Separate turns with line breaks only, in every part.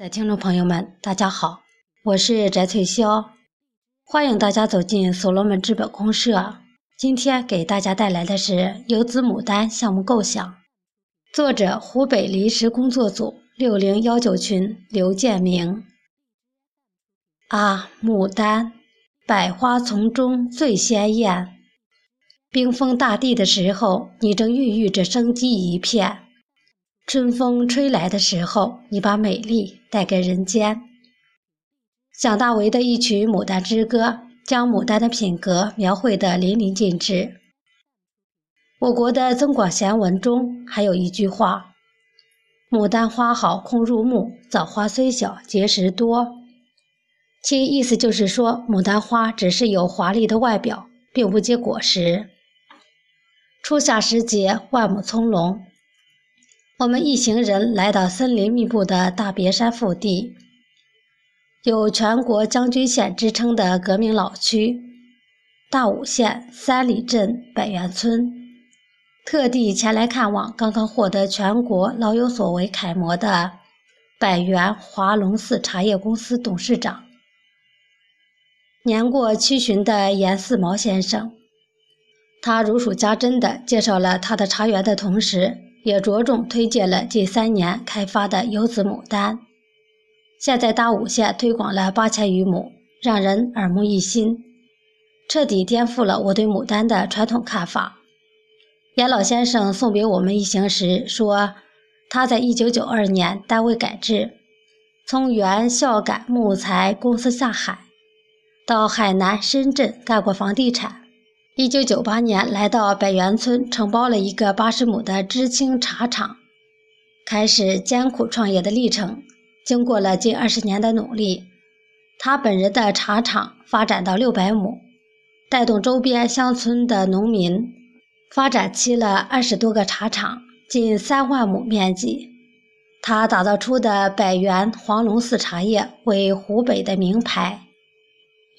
的听众朋友们，大家好，我是翟翠霄，欢迎大家走进所罗门资本公社。今天给大家带来的是游子牡丹项目构想，作者湖北临时工作组六零幺九群刘建明。啊，牡丹，百花丛中最鲜艳。冰封大地的时候，你正孕育着生机一片。春风吹来的时候，你把美丽带给人间。蒋大为的一曲《牡丹之歌》将牡丹的品格描绘得淋漓尽致。我国的《增广贤文》中还有一句话：“牡丹花好空入目，枣花虽小结实多。”其意思就是说，牡丹花只是有华丽的外表，并不结果实。初夏时节，万亩葱茏。我们一行人来到森林密布的大别山腹地，有“全国将军县”之称的革命老区大武县三里镇百源村，特地前来看望刚刚获得全国老有所为楷模的百源华龙寺茶叶公司董事长，年过七旬的严四毛先生。他如数家珍地介绍了他的茶园的同时。也着重推荐了近三年开发的游子牡丹，现在大武县推广了八千余亩，让人耳目一新，彻底颠覆了我对牡丹的传统看法。严老先生送别我们一行时说，他在一九九二年单位改制，从原孝感木材公司下海，到海南、深圳干过房地产。一九九八年来到百源村，承包了一个八十亩的知青茶厂，开始艰苦创业的历程。经过了近二十年的努力，他本人的茶厂发展到六百亩，带动周边乡村的农民发展起了二十多个茶厂，近三万亩面积。他打造出的百源黄龙寺茶叶为湖北的名牌。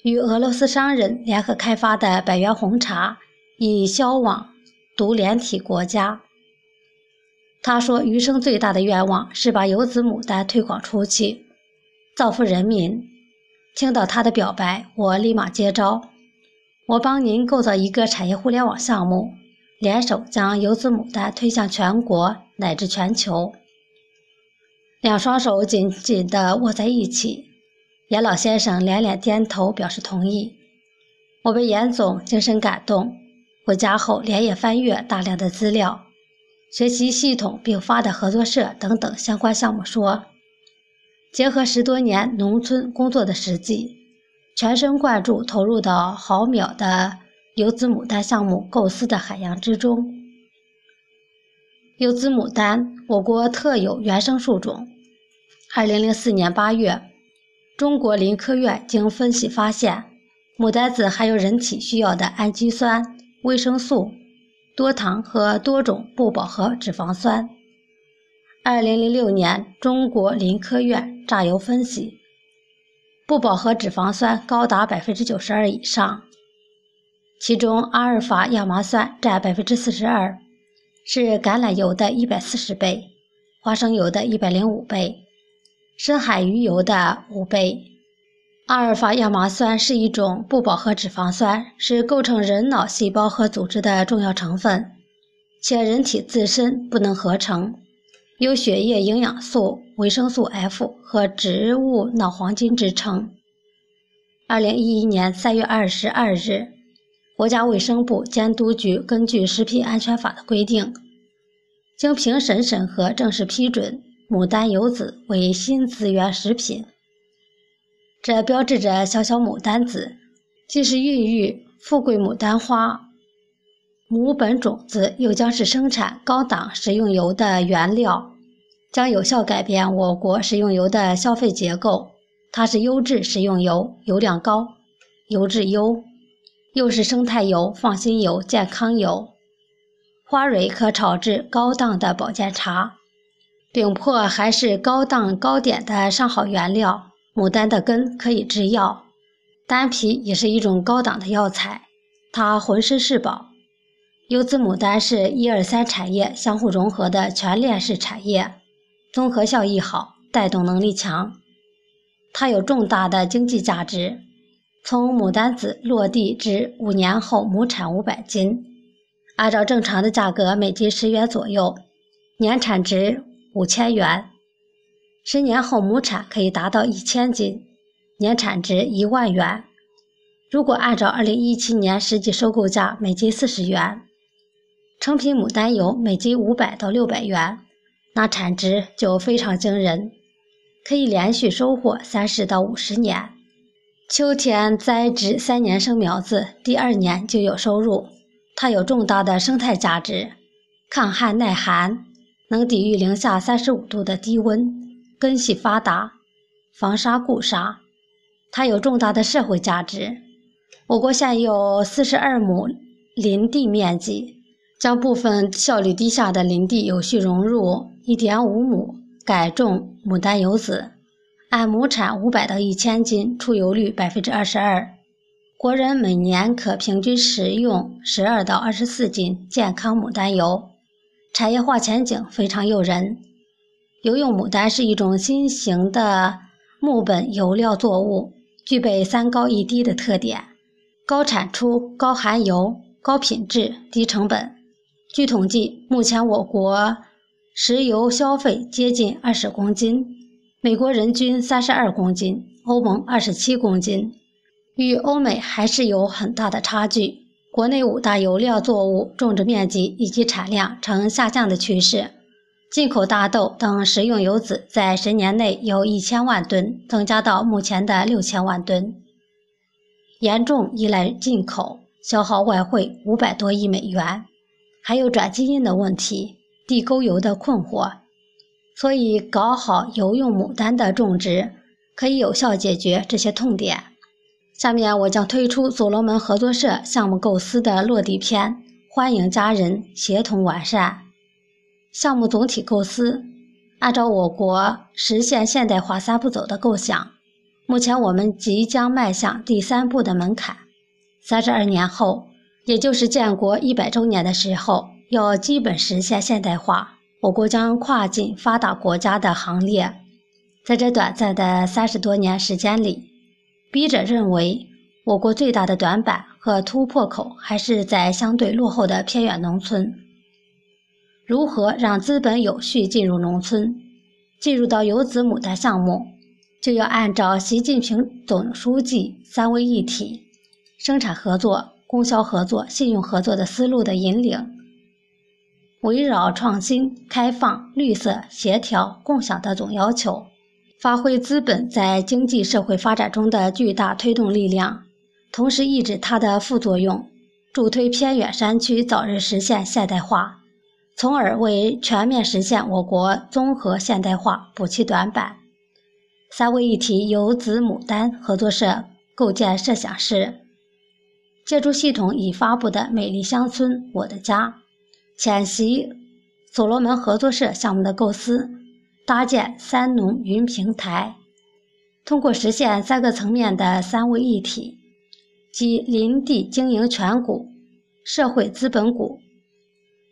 与俄罗斯商人联合开发的百元红茶已销往独联体国家。他说：“余生最大的愿望是把游子牡丹推广出去，造福人民。”听到他的表白，我立马接招：“我帮您构造一个产业互联网项目，联手将游子牡丹推向全国乃至全球。”两双手紧紧地握在一起。严老先生连连点头，表示同意。我被严总精神感动。回家后连夜翻阅大量的资料，学习系统并发的合作社等等相关项目。说，结合十多年农村工作的实际，全神贯注投入到毫秒的游子牡丹项目构思的海洋之中。游子牡丹，我国特有原生树种。二零零四年八月。中国林科院经分析发现，牡丹籽含有人体需要的氨基酸、维生素、多糖和多种不饱和脂肪酸。二零零六年，中国林科院榨油分析，不饱和脂肪酸高达百分之九十二以上，其中阿尔法亚麻酸占百分之四十二，是橄榄油的一百四十倍，花生油的一百零五倍。深海鱼油的五倍。阿尔法亚麻酸是一种不饱和脂肪酸，是构成人脑细胞和组织的重要成分，且人体自身不能合成，有血液营养素、维生素 F 和植物脑黄金之称。二零一一年三月二十二日，国家卫生部监督局根据《食品安全法》的规定，经评审审核，正式批准。牡丹游子为新资源食品，这标志着小小牡丹籽既是孕育富贵牡丹花母本种子，又将是生产高档食用油的原料，将有效改变我国食用油的消费结构。它是优质食用油，油量高，油质优，又是生态油、放心油、健康油。花蕊可炒制高档的保健茶。饼粕还是高档糕点的上好原料。牡丹的根可以制药，丹皮也是一种高档的药材。它浑身是宝。优子牡丹是一二三产业相互融合的全链式产业，综合效益好，带动能力强。它有重大的经济价值。从牡丹籽落地至五年后亩产五百斤，按照正常的价格每斤十元左右，年产值五千元。十年后亩产可以达到一千斤，年产值一万元。如果按照二零一七年实际收购价每斤四十元，成品牡丹油每斤五百到六百元，那产值就非常惊人，可以连续收获三十到五十年。秋天栽植三年生苗子，第二年就有收入。它有重大的生态价值，抗旱耐寒，能抵御零下三十五度的低温，根系发达，防沙固沙。它有重大的社会价值。我国现有四十二亩林地面积，将部分效率低下的林地有序融入一点五亩改种牡丹油籽。按亩产五百到一千斤，出油率百分之二十二，国人每年可平均食用十二到二十四斤健康牡丹油，产业化前景非常诱人。油用牡丹是一种新型的木本油料作物，具备三高一低的特点：高产出、高含油、高品质、低成本。据统计，目前我国石油消费接近二十公斤。美国人均三十二公斤，欧盟二十七公斤，与欧美还是有很大的差距。国内五大油料作物种植面积以及产量呈下降的趋势，进口大豆等食用油脂在十年内由一千万吨增加到目前的六千万吨，严重依赖进口，消耗外汇五百多亿美元，还有转基因的问题、地沟油的困惑。所以，搞好油用牡丹的种植，可以有效解决这些痛点。下面我将推出所罗门合作社项目构思的落地篇，欢迎家人协同完善。项目总体构思，按照我国实现现代化三步走的构想，目前我们即将迈向第三步的门槛。三十二年后，也就是建国一百周年的时候，要基本实现现代化。我国将跨进发达国家的行列。在这短暂的三十多年时间里，笔者认为，我国最大的短板和突破口还是在相对落后的偏远农村。如何让资本有序进入农村，进入到游子牡丹项目，就要按照习近平总书记“三位一体”——生产合作、供销合作、信用合作的思路的引领。围绕创新、开放、绿色、协调、共享的总要求，发挥资本在经济社会发展中的巨大推动力量，同时抑制它的副作用，助推偏远山区早日实现现代化，从而为全面实现我国综合现代化补齐短板。三位一体游子牡丹合作社构建设想是：借助系统已发布的“美丽乡村我的家”。浅析所罗门合作社项目的构思，搭建三农云平台，通过实现三个层面的三位一体，即林地经营权股、社会资本股、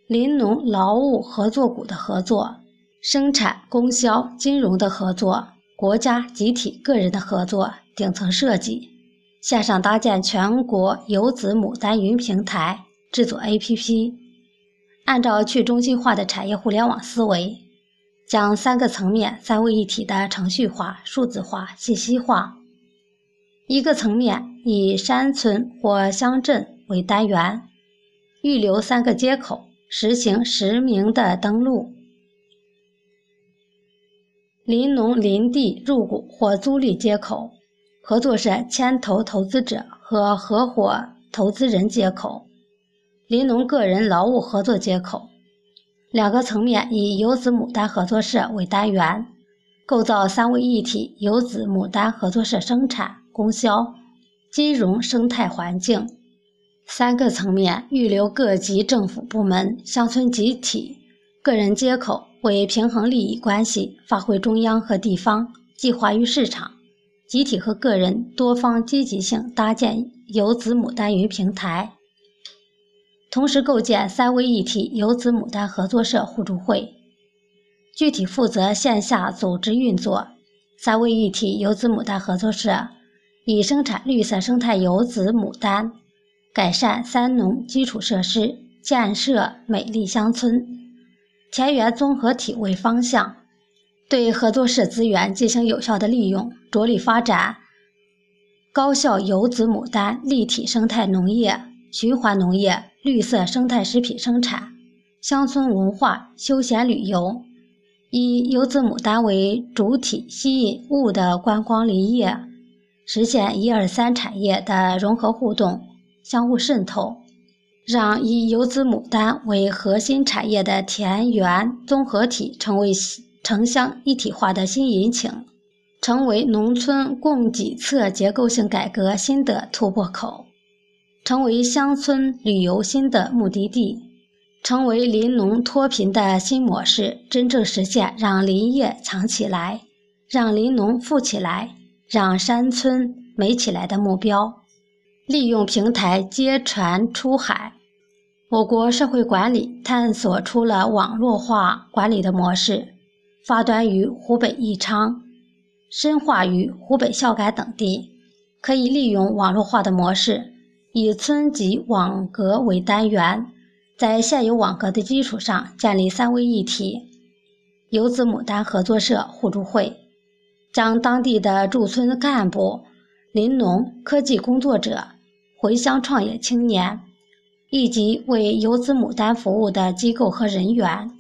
林农劳务合作股的合作，生产、供销、金融的合作，国家、集体、个人的合作，顶层设计，线上搭建全国游子牡丹云平台，制作 APP。按照去中心化的产业互联网思维，将三个层面三位一体的程序化、数字化、信息化。一个层面以山村或乡镇为单元，预留三个接口，实行实名的登录。林农林地入股或租赁接口，合作社牵头投资者和合伙投资人接口。林农个人劳务合作接口，两个层面以游子牡丹合作社为单元，构造三位一体游子牡丹合作社生产、供销、金融生态环境。三个层面预留各级政府部门、乡村集体、个人接口，为平衡利益关系，发挥中央和地方、计划与市场、集体和个人多方积极性，搭建游子牡丹云平台。同时构建三位一体游子牡丹合作社互助会，具体负责线下组织运作。三位一体游子牡丹合作社以生产绿色生态游子牡丹，改善三农基础设施，建设美丽乡村、田园综合体为方向，对合作社资源进行有效的利用，着力发展高效游子牡丹立体生态农业、循环农业、绿色生态食品生产、乡村文化、休闲旅游。以游子牡丹为主体，吸引物的观光林业，实现一二三产业的融合互动、相互渗透，让以游子牡丹为核心产业的田园综合体成为城乡一体化的新引擎，成为农村供给侧结构性改革新的突破口，成为乡村旅游新的目的地。成为林农脱贫的新模式，真正实现让林业强起来、让林农富起来、让山村美起来的目标。利用平台接船出海，我国社会管理探索出了网络化管理的模式，发端于湖北宜昌，深化于湖北孝感等地。可以利用网络化的模式，以村级网格为单元。在现有网格的基础上，建立三位一体游子牡丹合作社互助会，将当地的驻村干部、林农、科技工作者、回乡创业青年，以及为游子牡丹服务的机构和人员，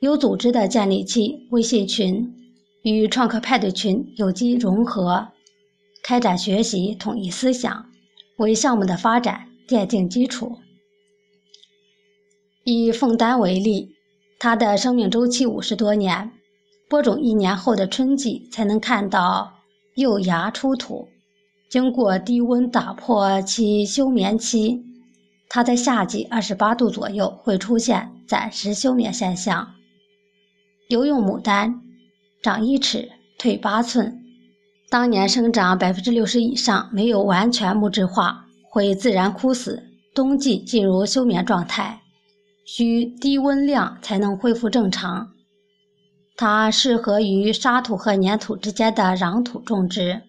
有组织地建立起微信群，与创客派对群有机融合，开展学习统一思想，为项目的发展奠定基础。以凤丹为例，它的生命周期五十多年，播种一年后的春季才能看到幼芽出土。经过低温打破其休眠期，它在夏季二十八度左右会出现暂时休眠现象。游用牡丹长一尺，退八寸，当年生长百分之六十以上，没有完全木质化，会自然枯死，冬季进入休眠状态。需低温量才能恢复正常。它适合于沙土和粘土之间的壤土种植。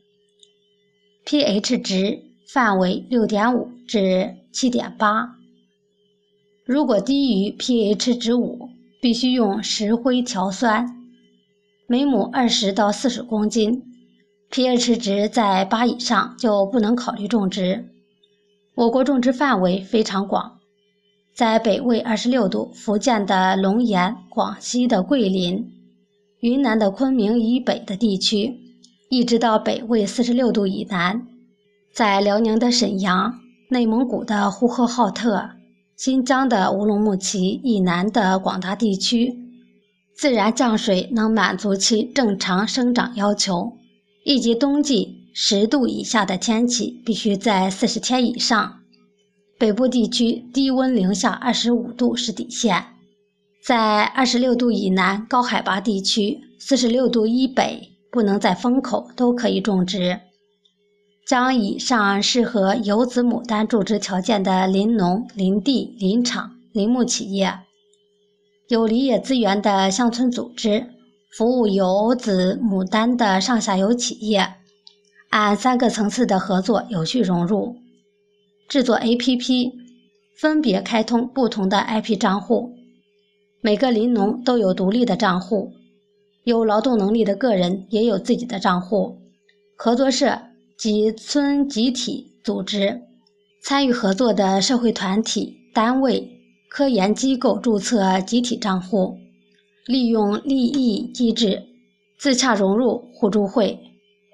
pH 值范围六点五至七点八。如果低于 pH 值五，必须用石灰调酸，每亩二十到四十公斤。pH 值在八以上就不能考虑种植。我国种植范围非常广。在北纬二十六度、福建的龙岩、广西的桂林、云南的昆明以北的地区，一直到北纬四十六度以南，在辽宁的沈阳、内蒙古的呼和浩特、新疆的乌鲁木齐以南的广大地区，自然降水能满足其正常生长要求，以及冬季十度以下的天气必须在四十天以上。北部地区低温零下二十五度是底线，在二十六度以南高海拔地区，四十六度以北不能在风口都可以种植。将以上适合游子牡丹种植条件的林农、林地、林场、林木企业，有林业资源的乡村组织，服务游子牡丹的上下游企业，按三个层次的合作有序融入。制作 APP，分别开通不同的 IP 账户，每个林农都有独立的账户，有劳动能力的个人也有自己的账户。合作社及村集体组织，参与合作的社会团体、单位、科研机构注册集体账户，利用利益机制自洽融入互助会。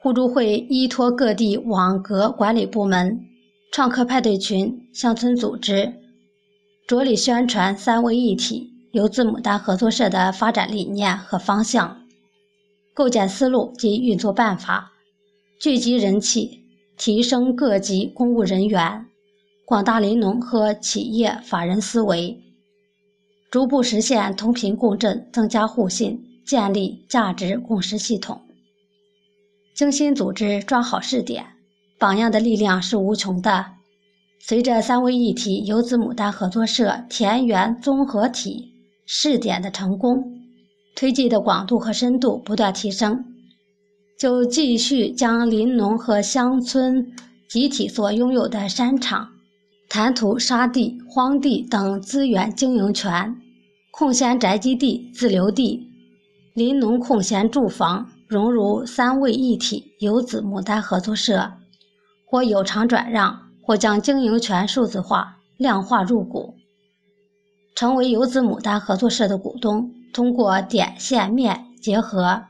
互助会依托各地网格管理部门。创客派对群、乡村组织着力宣传“三位一体”游子牡丹合作社的发展理念和方向，构建思路及运作办法，聚集人气，提升各级公务人员、广大林农和企业法人思维，逐步实现同频共振，增加互信，建立价值共识系统。精心组织，抓好试点。榜样的力量是无穷的。随着三位一体游子牡丹合作社田园综合体试点的成功，推进的广度和深度不断提升，就继续将林农和乡村集体所拥有的山场、滩涂、沙地、荒地等资源经营权、空闲宅基地、自留地、林农空闲住房融入三位一体游子牡丹合作社，或有偿转让，或将经营权数字化、量化入股，成为游子牡丹合作社的股东。通过点、线、面结合，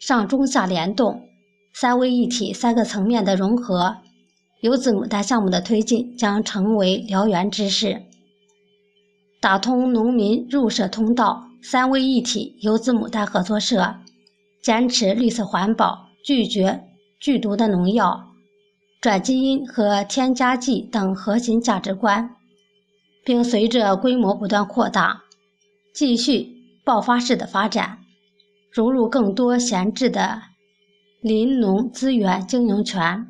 上中下联动，三位一体三个层面的融合，游子牡丹项目的推进将成为燎原之势。打通农民入社通道，三位一体游子牡丹合作社坚持绿色环保，拒绝剧毒的农药、转基因和添加剂等核心价值观，并随着规模不断扩大，继续。爆发式的发展，融入更多闲置的林农资源经营权，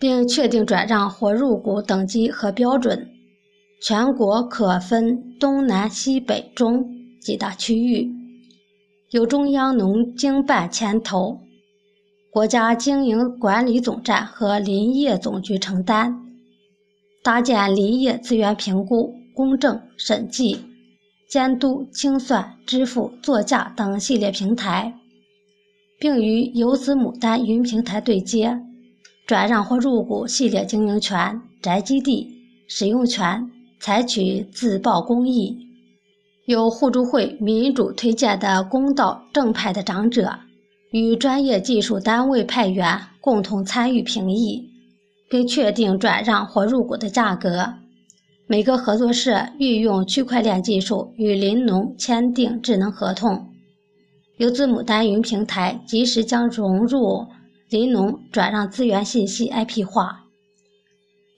并确定转让或入股等级和标准。全国可分东南西北中几大区域，由中央农经办牵头，国家经营管理总站和林业总局承担，搭建林业资源评估、公证审计。监督、清算、支付、作价等系列平台，并与游子牡丹云平台对接，转让或入股系列经营权、宅基地使用权，采取自曝公益，由互助会民主推荐的公道正派的长者与专业技术单位派员共同参与评议，并确定转让或入股的价格。每个合作社运用区块链技术与林农签订智能合同，由子牡丹云平台及时将融入林农转让资源信息 IP 化，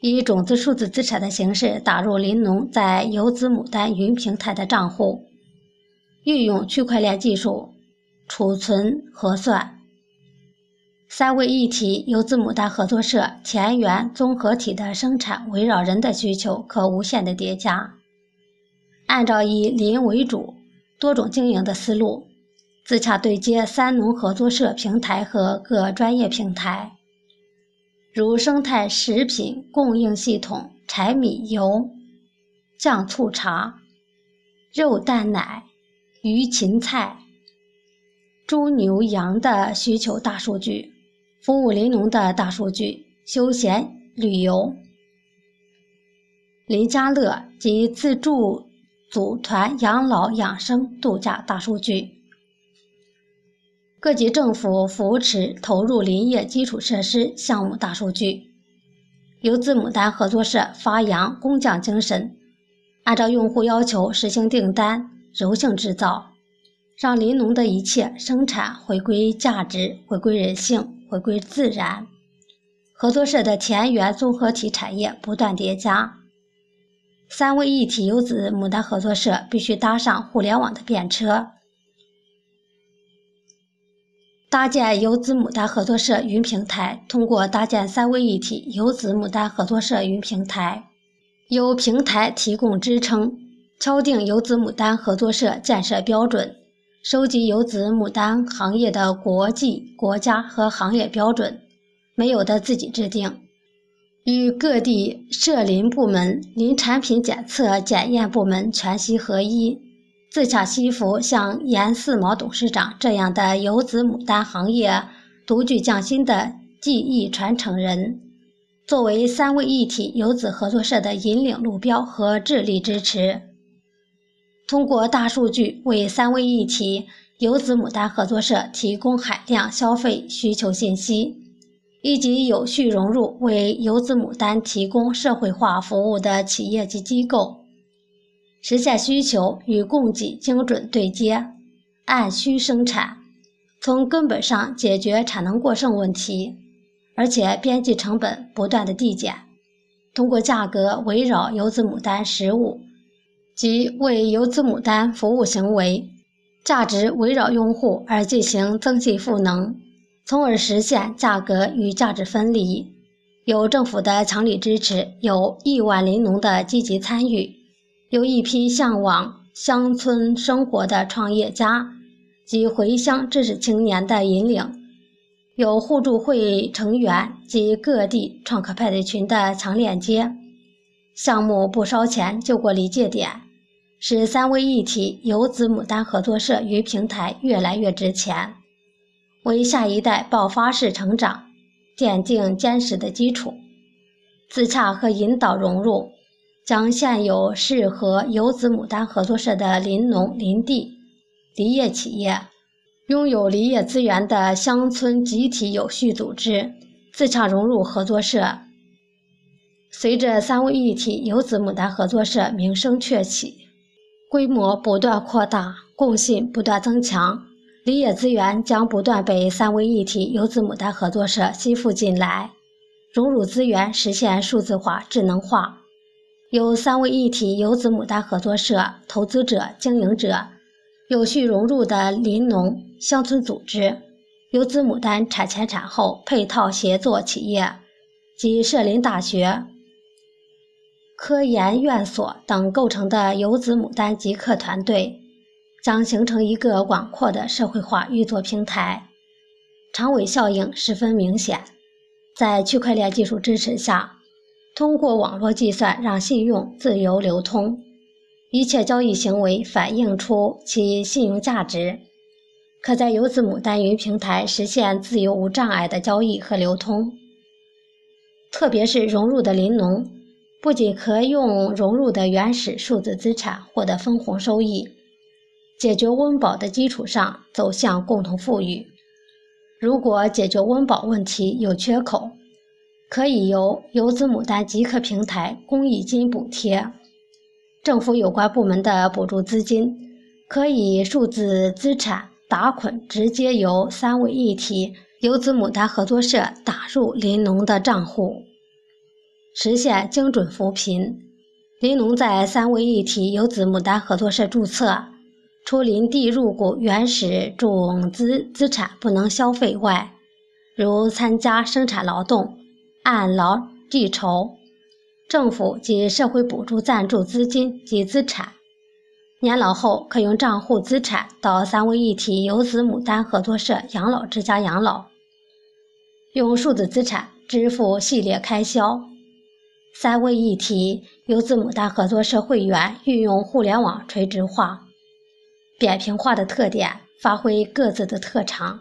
以种子数字资产的形式打入林农在游子牡丹云平台的账户，运用区块链技术储存核算。三位一体游子牡丹合作社田园综合体的生产围绕人的需求可无限的叠加。按照以林为主、多种经营的思路，自洽对接三农合作社平台和各专业平台，如生态食品供应系统、柴米油、酱醋茶、肉蛋奶、鱼芹菜、猪牛羊的需求大数据。服务林农的大数据、休闲旅游、林家乐及自助组团养老养生度假大数据，各级政府扶持投入林业基础设施项目大数据，游子牡丹合作社发扬工匠精神，按照用户要求实行订单，柔性制造，让林农的一切生产回归价值，回归人性。回归自然，合作社的田园综合体产业不断叠加。三位一体游子牡丹合作社必须搭上互联网的便车，搭建游子牡丹合作社云平台。通过搭建三位一体游子牡丹合作社云平台，由平台提供支撑，敲定游子牡丹合作社建设标准。收集游子牡丹行业的国际、国家和行业标准，没有的自己制定，与各地涉林部门、林产品检测检验部门全息合一，自洽西服像严四毛董事长这样的游子牡丹行业独具匠心的技艺传承人，作为三位一体游子合作社的引领路标和智力支持。通过大数据为三位一体游子牡丹合作社提供海量消费需求信息，以及有序融入为游子牡丹提供社会化服务的企业及机构，实现需求与供给精准对接，按需生产，从根本上解决产能过剩问题，而且边际成本不断的递减。通过价格围绕游子牡丹实物。即为游子牡丹服务行为价值围绕用户而进行增信赋能，从而实现价格与价值分离。有政府的强力支持，有亿万林农的积极参与，有一批向往乡村生活的创业家及回乡知识青年的引领，有互助会成员及各地创客派对群的强链接，项目不烧钱就过临界点，使三位一体游子牡丹合作社与平台越来越值钱，为下一代爆发式成长奠定坚实的基础。自洽和引导融入，将现有适合游子牡丹合作社的林农林地林业企业，拥有林业资源的乡村集体有序组织，自洽融入合作社。随着三位一体游子牡丹合作社名声鹊起，规模不断扩大，共信不断增强，林业资源将不断被三位一体游子牡丹合作社吸附进来。融入资源，实现数字化、智能化。由三位一体游子牡丹合作社投资者、经营者有序融入的林农乡村组织、游子牡丹产前产后配套协作企业及社林大学、科研院所等构成的游子牡丹极客团队，将形成一个广阔的社会化运作平台，长尾效应十分明显。在区块链技术支持下，通过网络计算让信用自由流通，一切交易行为反映出其信用价值，可在游子牡丹云平台实现自由无障碍的交易和流通。特别是融入的林农，不仅可用融入的原始数字资产获得分红收益，解决温饱的基础上走向共同富裕。如果解决温饱问题有缺口，可以由游子牡丹极客平台公益金补贴，政府有关部门的补助资金可以数字资产打捆直接由三位一体游子牡丹合作社打入林农的账户，实现精准扶贫。林农在三位一体游子牡丹合作社注册。除林地入股原始种子资产不能消费外，如参加生产劳动、按劳计酬、政府及社会补助赞助资金及资产，年老后可用账户资产到三位一体游子牡丹合作社养老之家养老，用数字资产支付系列开销。三位一体游子牡丹合作社会员运用互联网垂直化。扁平化的特点，发挥各自的特长，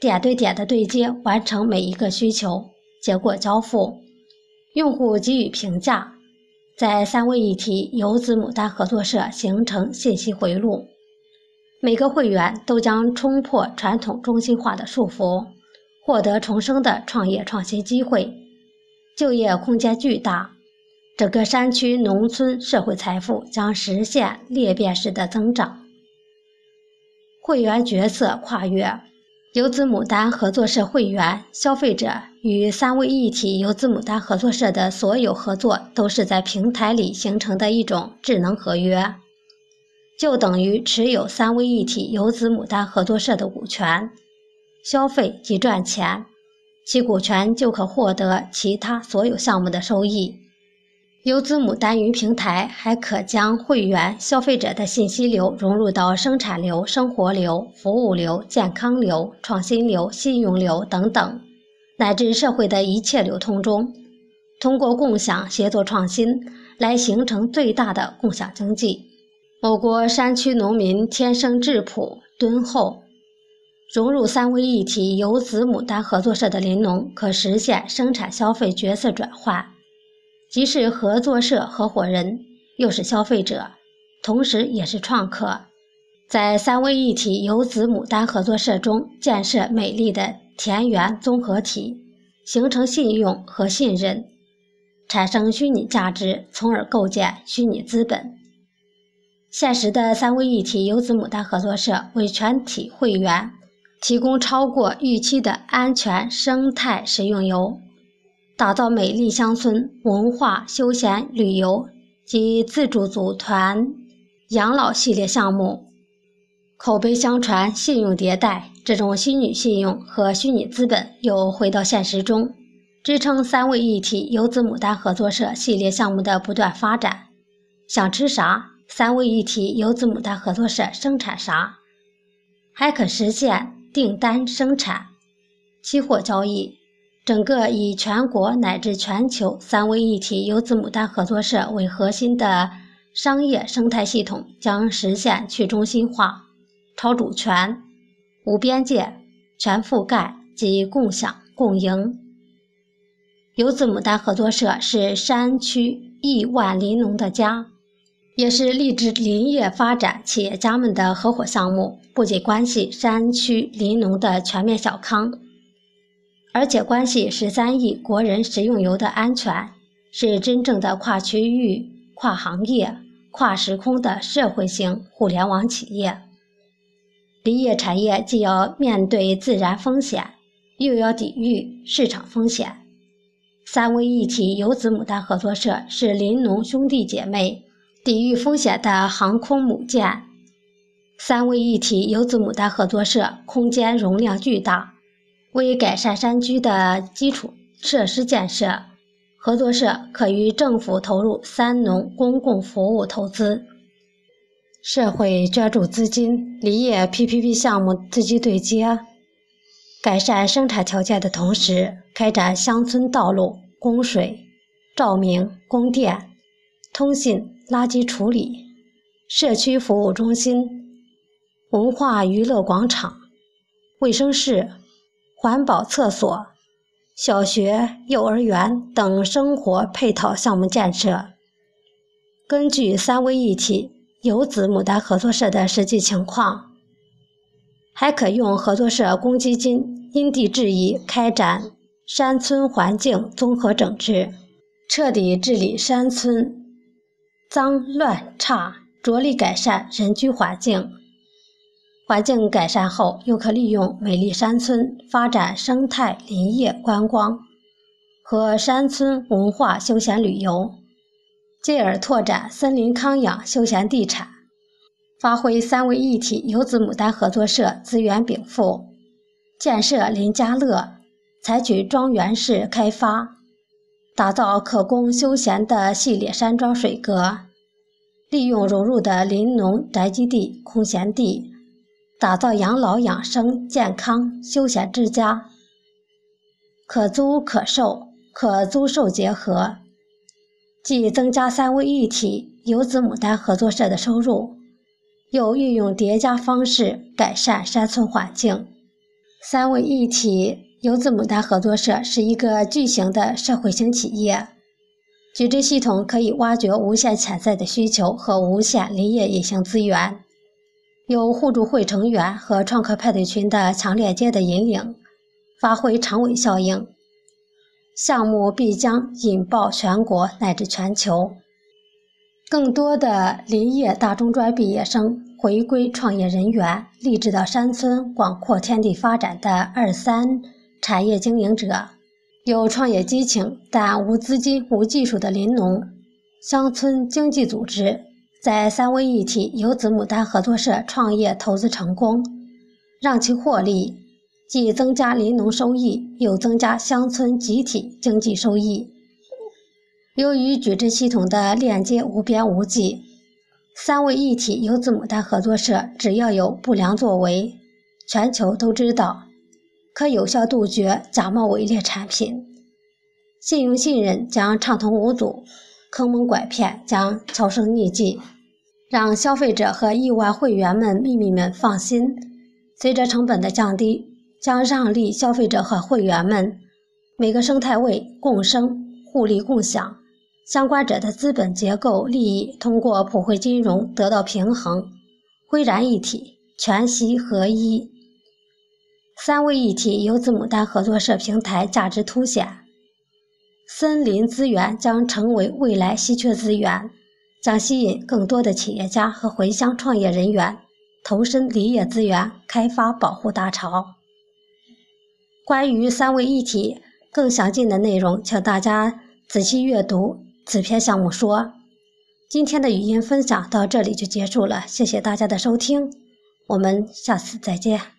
点对点的对接，完成每一个需求，结果交付，用户给予评价，在三位一体游子牡丹合作社形成信息回路，每个会员都将冲破传统中心化的束缚，获得重生的创业创新机会，就业空间巨大，整个山区农村社会财富将实现裂变式的增长。会员角色跨越，游子牡丹合作社会员、消费者与三位一体游子牡丹合作社的所有合作，都是在平台里形成的一种智能合约，就等于持有三位一体游子牡丹合作社的股权，消费即赚钱，其股权就可获得其他所有项目的收益。游子牡丹云平台还可将会员、消费者的信息流融入到生产流、生活流、服务流、健康流、创新流、信用流等等，乃至社会的一切流通中，通过共享、协作、创新来形成最大的共享经济。我国山区农民天生质朴敦厚，融入三位一体游子牡丹合作社的林农，可实现生产消费角色转换。既是合作社合伙人，又是消费者，同时也是创客，在三位一体游子牡丹合作社中建设美丽的田园综合体，形成信用和信任，产生虚拟价值，从而构建虚拟资本。现实的三位一体游子牡丹合作社为全体会员提供超过预期的安全生态食用油。打造美丽乡村文化、休闲旅游及自主组团养老系列项目，口碑相传，信用迭代，这种虚拟信用和虚拟资本又回到现实中，支撑三位一体游子牡丹合作社系列项目的不断发展。想吃啥，三位一体游子牡丹合作社生产啥。还可实现订单生产、期货交易。整个以全国乃至全球三位一体游子牡丹合作社为核心的商业生态系统将实现去中心化、超主权、无边界、全覆盖及共享共赢。游子牡丹合作社是山区亿万林农的家，也是励志林业发展企业家们的合伙项目，不仅关系山区林农的全面小康。而且关系十三亿国人食用油的安全，是真正的跨区域、跨行业、跨时空的社会性互联网企业。林业产业既要面对自然风险，又要抵御市场风险。三位一体游子牡丹合作社是林农兄弟姐妹抵御风险的航空母舰。三位一体游子牡丹合作社空间容量巨大。为改善山区的基础设施建设，合作社可与政府投入三农公共服务投资、社会捐助资金、林业 PPP 项目资金对接，改善生产条件的同时，开展乡村道路、供水、照明、供电、通信、垃圾处理、社区服务中心、文化娱乐广场、卫生室。环保厕所、小学、幼儿园等生活配套项目建设，根据三位一体游子牡丹合作社的实际情况，还可用合作社公积金因地制宜开展山村环境综合整治，彻底治理山村脏乱差，着力改善人居环境。环境改善后，又可利用美丽山村发展生态林业观光和山村文化休闲旅游，进而拓展森林康养休闲地产，发挥三位一体游子牡丹合作社资源禀赋，建设林家乐，采取庄园式开发，打造可供休闲的系列山庄水阁，利用融入的林农宅基地空闲地。打造养老养生健康休闲之家，可租可售，可租售结合，既增加三位一体游子牡丹合作社的收入，又运用叠加方式改善山村环境。三位一体游子牡丹合作社是一个巨型的社会型企业，矩阵系统可以挖掘无限潜在的需求和无限林业隐形资源。有互助会成员和创客派对群的强链接的引领，发挥长尾效应，项目必将引爆全国乃至全球。更多的林业大中专毕业生回归创业人员，立志到山村广阔天地发展的二三产业经营者，有创业激情但无资金、无技术的林农、乡村经济组织。在三位一体游子牡丹合作社创业投资成功，让其获利，既增加林农收益，又增加乡村集体经济收益。由于矩阵系统的链接无边无际，三位一体游子牡丹合作社只要有不良作为，全球都知道，可有效杜绝假冒伪劣产品，信用信任将畅通无阻。坑蒙拐骗将销声匿迹，让消费者和亿万会员们、秘密们放心。随着成本的降低，将让利消费者和会员们每个生态位共生、互利共享，相关者的资本结构利益通过普惠金融得到平衡，浑然一体，全息合一。三位一体游子牡丹合作社平台价值凸显。森林资源将成为未来稀缺资源，将吸引更多的企业家和回乡创业人员投身林业资源开发保护大潮。关于三位一体更详尽的内容，请大家仔细阅读此篇项目说。今天的语音分享到这里就结束了，谢谢大家的收听，我们下次再见。